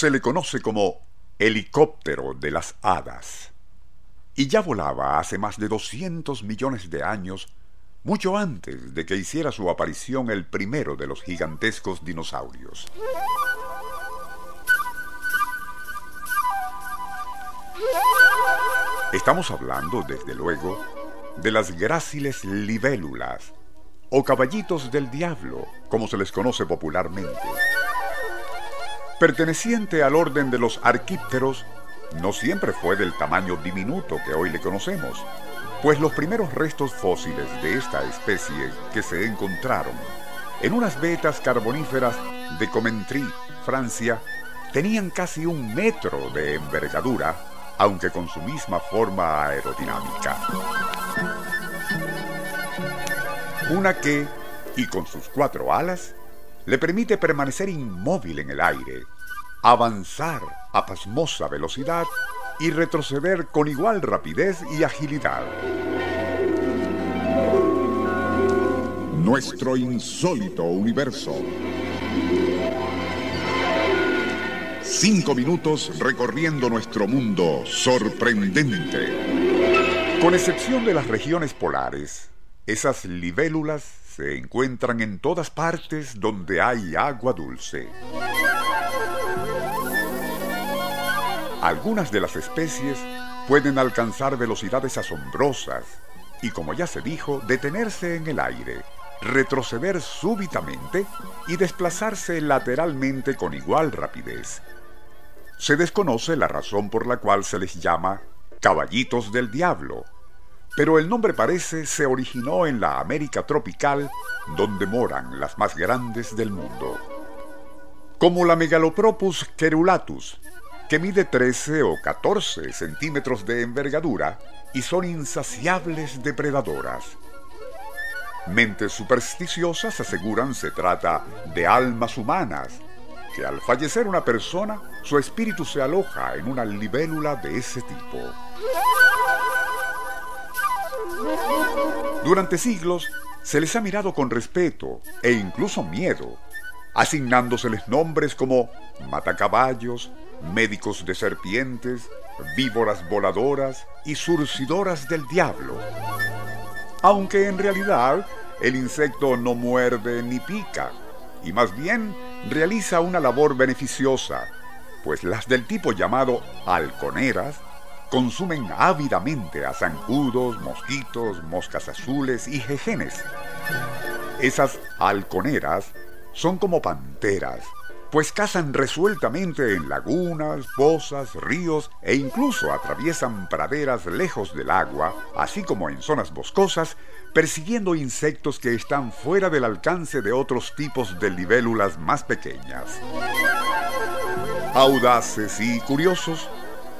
se le conoce como helicóptero de las hadas. Y ya volaba hace más de 200 millones de años, mucho antes de que hiciera su aparición el primero de los gigantescos dinosaurios. Estamos hablando, desde luego, de las gráciles libélulas, o caballitos del diablo, como se les conoce popularmente. Perteneciente al orden de los arquípteros, no siempre fue del tamaño diminuto que hoy le conocemos, pues los primeros restos fósiles de esta especie que se encontraron en unas vetas carboníferas de Comentry, Francia, tenían casi un metro de envergadura, aunque con su misma forma aerodinámica. Una que, y con sus cuatro alas, le permite permanecer inmóvil en el aire, avanzar a pasmosa velocidad y retroceder con igual rapidez y agilidad. Nuestro insólito universo. Cinco minutos recorriendo nuestro mundo sorprendente. Con excepción de las regiones polares, esas libélulas se encuentran en todas partes donde hay agua dulce. Algunas de las especies pueden alcanzar velocidades asombrosas y, como ya se dijo, detenerse en el aire, retroceder súbitamente y desplazarse lateralmente con igual rapidez. Se desconoce la razón por la cual se les llama caballitos del diablo, pero el nombre parece se originó en la América tropical, donde moran las más grandes del mundo. Como la Megalopropus querulatus, que mide 13 o 14 centímetros de envergadura y son insaciables depredadoras. Mentes supersticiosas aseguran se trata de almas humanas, que al fallecer una persona, su espíritu se aloja en una libélula de ese tipo. Durante siglos se les ha mirado con respeto e incluso miedo, asignándoseles nombres como matacaballos, médicos de serpientes, víboras voladoras y surcidoras del diablo. Aunque en realidad el insecto no muerde ni pica, y más bien realiza una labor beneficiosa, pues las del tipo llamado halconeras consumen ávidamente a zancudos, mosquitos, moscas azules y jejenes. Esas halconeras son como panteras, pues cazan resueltamente en lagunas, pozas, ríos e incluso atraviesan praderas lejos del agua, así como en zonas boscosas, persiguiendo insectos que están fuera del alcance de otros tipos de libélulas más pequeñas. Audaces y curiosos,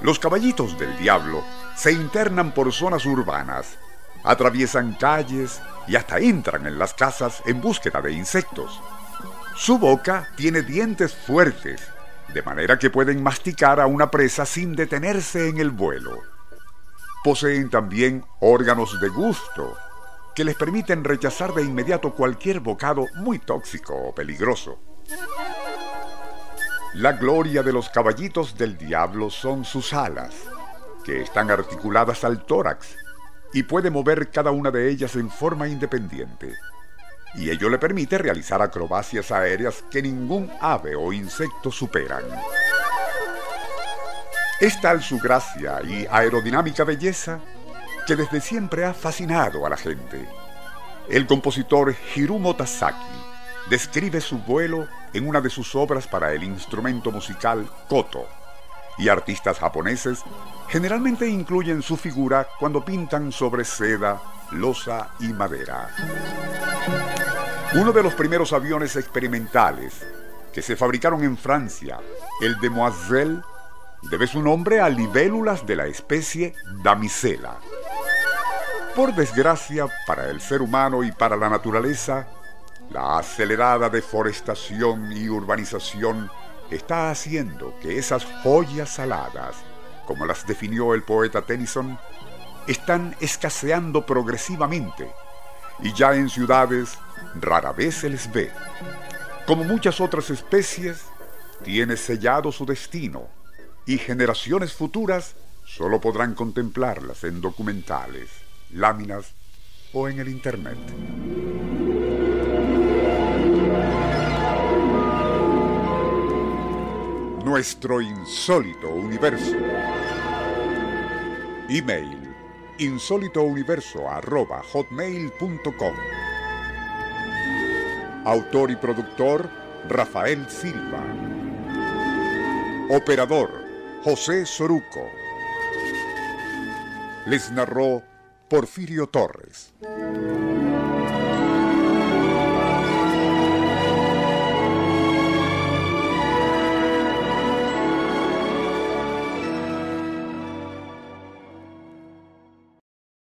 los caballitos del diablo se internan por zonas urbanas, atraviesan calles y hasta entran en las casas en búsqueda de insectos. Su boca tiene dientes fuertes, de manera que pueden masticar a una presa sin detenerse en el vuelo. Poseen también órganos de gusto, que les permiten rechazar de inmediato cualquier bocado muy tóxico o peligroso. La gloria de los caballitos del diablo son sus alas, que están articuladas al tórax y puede mover cada una de ellas en forma independiente. Y ello le permite realizar acrobacias aéreas que ningún ave o insecto superan. Es tal su gracia y aerodinámica belleza que desde siempre ha fascinado a la gente. El compositor Hirumo Tasaki describe su vuelo en una de sus obras para el instrumento musical koto, y artistas japoneses generalmente incluyen su figura cuando pintan sobre seda, losa y madera. Uno de los primeros aviones experimentales que se fabricaron en Francia, el Demoiselle, debe su nombre a libélulas de la especie Damisela. Por desgracia para el ser humano y para la naturaleza, la acelerada deforestación y urbanización está haciendo que esas joyas saladas, como las definió el poeta Tennyson, están escaseando progresivamente y ya en ciudades rara vez se les ve. Como muchas otras especies, tiene sellado su destino y generaciones futuras solo podrán contemplarlas en documentales, láminas o en el Internet. Nuestro insólito universo. Email insólitouniverso.hotmail.com Autor y productor Rafael Silva. Operador José Soruco. Les narró Porfirio Torres.